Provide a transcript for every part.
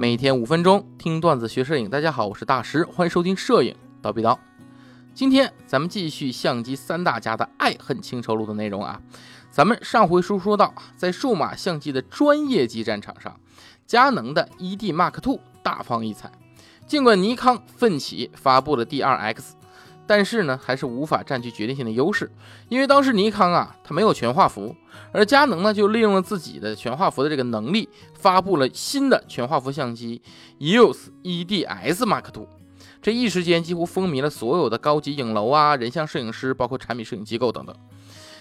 每天五分钟听段子学摄影。大家好，我是大石，欢迎收听摄影叨逼叨。今天咱们继续相机三大家的爱恨情仇录的内容啊。咱们上回书说到，在数码相机的专业级战场上，佳能的 ED Mark Two 大放异彩。尽管尼康奋起发布了 D2X。但是呢，还是无法占据决定性的优势，因为当时尼康啊，它没有全画幅，而佳能呢，就利用了自己的全画幅的这个能力，发布了新的全画幅相机 EOS EDS Mark II，这一时间几乎风靡了所有的高级影楼啊、人像摄影师，包括产品摄影机构等等。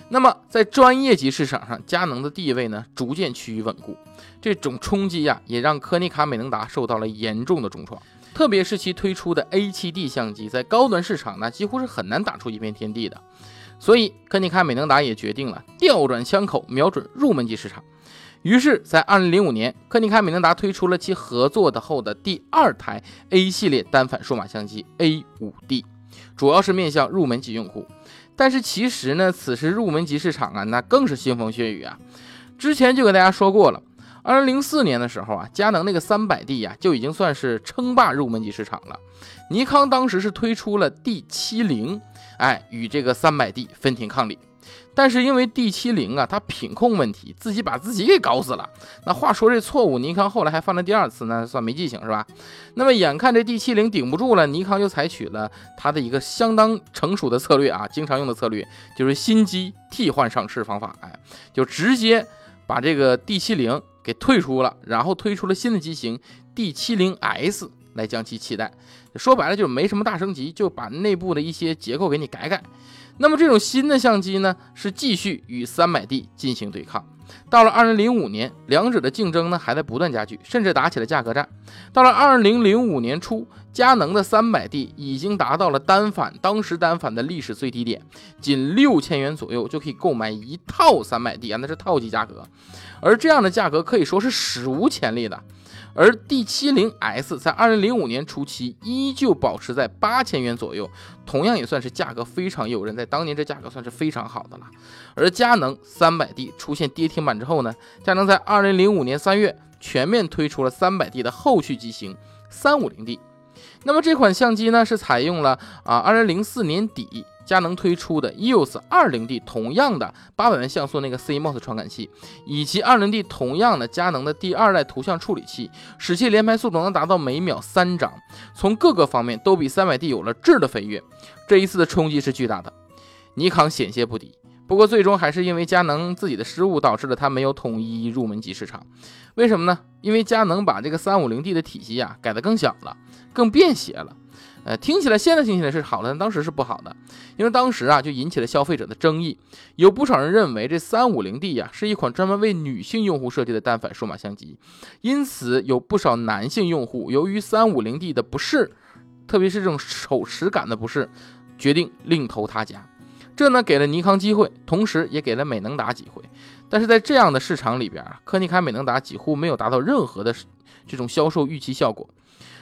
那么在专业级市场上，佳能的地位呢，逐渐趋于稳固，这种冲击呀，也让柯尼卡美能达受到了严重的重创。特别是其推出的 A7D 相机，在高端市场呢，几乎是很难打出一片天地的。所以，柯尼卡美能达也决定了调转枪口，瞄准入门级市场。于是，在2005年，柯尼卡美能达推出了其合作的后的第二台 A 系列单反数码相机 A5D，主要是面向入门级用户。但是，其实呢，此时入门级市场啊，那更是腥风血雨啊。之前就跟大家说过了。二零零四年的时候啊，佳能那个三百 D 呀，就已经算是称霸入门级市场了。尼康当时是推出了 D 七零，哎，与这个三百 D 分庭抗礼。但是因为 D 七零啊，它品控问题，自己把自己给搞死了。那话说这错误，尼康后来还犯了第二次，那算没记性是吧？那么眼看这 D 七零顶不住了，尼康就采取了它的一个相当成熟的策略啊，经常用的策略就是新机替换上市方法，哎，就直接把这个 D 七零。给退出了，然后推出了新的机型 D70S 来将其替代。说白了就是没什么大升级，就把内部的一些结构给你改改。那么这种新的相机呢，是继续与 300D 进行对抗。到了二零零五年，两者的竞争呢还在不断加剧，甚至打起了价格战。到了二零零五年初，佳能的三百 D 已经达到了单反当时单反的历史最低点，仅六千元左右就可以购买一套三百 D 啊，那是套机价格。而这样的价格可以说是史无前例的。而 D70S 在2005年初期依旧保持在八千元左右，同样也算是价格非常诱人，在当年这价格算是非常好的了。而佳能 300D 出现跌停板之后呢，佳能在2005年3月全面推出了 300D 的后续机型 350D。那么这款相机呢，是采用了啊2004年底。佳能推出的 EOS 20D 同样的八百万像素那个 CMOS 传感器，以及 20D 同样的佳能的第二代图像处理器，使其连拍速度能达到每秒三张，从各个方面都比 300D 有了质的飞跃。这一次的冲击是巨大的，尼康险些不敌。不过最终还是因为佳能自己的失误，导致了它没有统一入门级市场。为什么呢？因为佳能把这个 350D 的体积呀改得更小了，更便携了。呃，听起来现在听起来是好的，但当时是不好的，因为当时啊就引起了消费者的争议，有不少人认为这三五零 D 呀是一款专门为女性用户设计的单反数码相机，因此有不少男性用户由于三五零 D 的不适，特别是这种手持感的不适，决定另投他家，这呢给了尼康机会，同时也给了美能达机会，但是在这样的市场里边啊，柯尼卡美能达几乎没有达到任何的这种销售预期效果。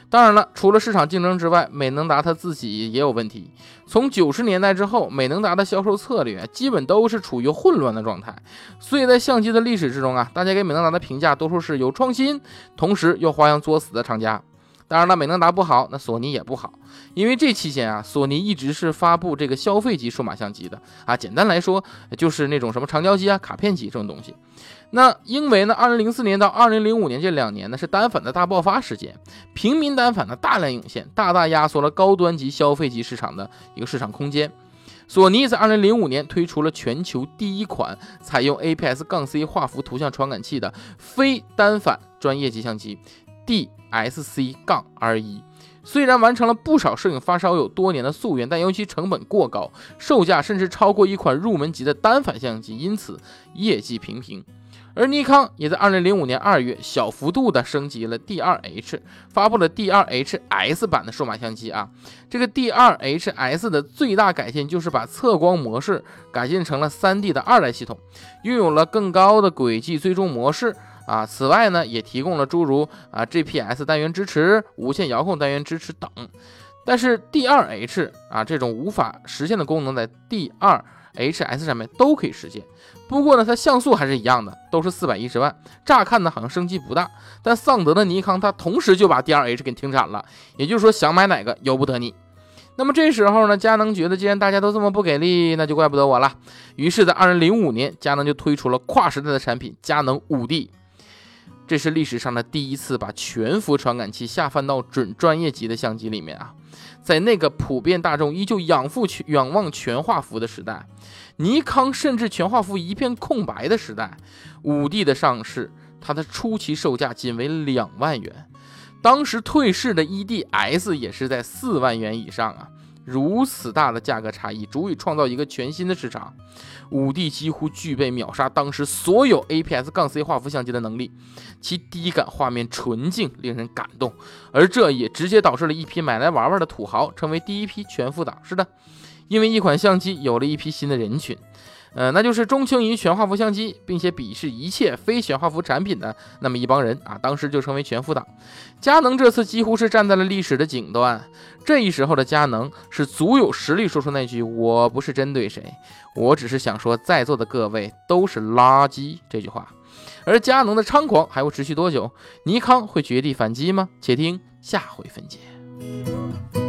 当然了，除了市场竞争之外，美能达它自己也有问题。从九十年代之后，美能达的销售策略基本都是处于混乱的状态。所以在相机的历史之中啊，大家给美能达的评价多数是有创新，同时又花样作死的厂家。当然了，美能达不好，那索尼也不好，因为这期间啊，索尼一直是发布这个消费级数码相机的啊。简单来说，就是那种什么长焦机啊、卡片机这种东西。那因为呢，二零零四年到二零零五年这两年呢是单反的大爆发时间，平民单反的大量涌现，大大压缩了高端级消费级市场的一个市场空间。索尼在二零零五年推出了全球第一款采用 APS- 杠 C 画幅图像传感器的非单反专业级相机 DSC- 杠 R1 虽然完成了不少摄影发烧友多年的夙愿，但由于其成本过高，售价甚至超过一款入门级的单反相机，因此业绩平平。而尼康也在二零零五年二月小幅度的升级了 D2H，发布了 D2HS 版的数码相机啊。这个 D2HS 的最大改进就是把测光模式改进成了 3D 的二代系统，拥有了更高的轨迹追踪模式啊。此外呢，也提供了诸如啊 GPS 单元支持、无线遥控单元支持等。但是 D2H 啊这种无法实现的功能，在 D2 H S 上面都可以实现。不过呢，它像素还是一样的，都是四百一十万。乍看呢，好像升级不大，但丧德的尼康它同时就把 D R H 给停产了，也就是说想买哪个由不得你。那么这时候呢，佳能觉得既然大家都这么不给力，那就怪不得我了。于是，在二零零五年，佳能就推出了跨时代的产品佳能五 D。这是历史上的第一次把全幅传感器下放到准专业级的相机里面啊！在那个普遍大众依旧仰负全仰望全画幅的时代，尼康甚至全画幅一片空白的时代，五 D 的上市，它的初期售价仅为两万元，当时退市的 EDS 也是在四万元以上啊！如此大的价格差异，足以创造一个全新的市场。五 D 几乎具备秒杀当时所有 APS 杠 C 画幅相机的能力，其低感画面纯净，令人感动。而这也直接导致了一批买来玩玩的土豪成为第一批全副党。是的，因为一款相机有了一批新的人群。呃，那就是钟情于全画幅相机，并且鄙视一切非全画幅产品的那么一帮人啊，当时就成为全幅党。佳能这次几乎是站在了历史的顶端，这一时候的佳能是足有实力说出那句“我不是针对谁，我只是想说在座的各位都是垃圾”这句话。而佳能的猖狂还会持续多久？尼康会绝地反击吗？且听下回分解。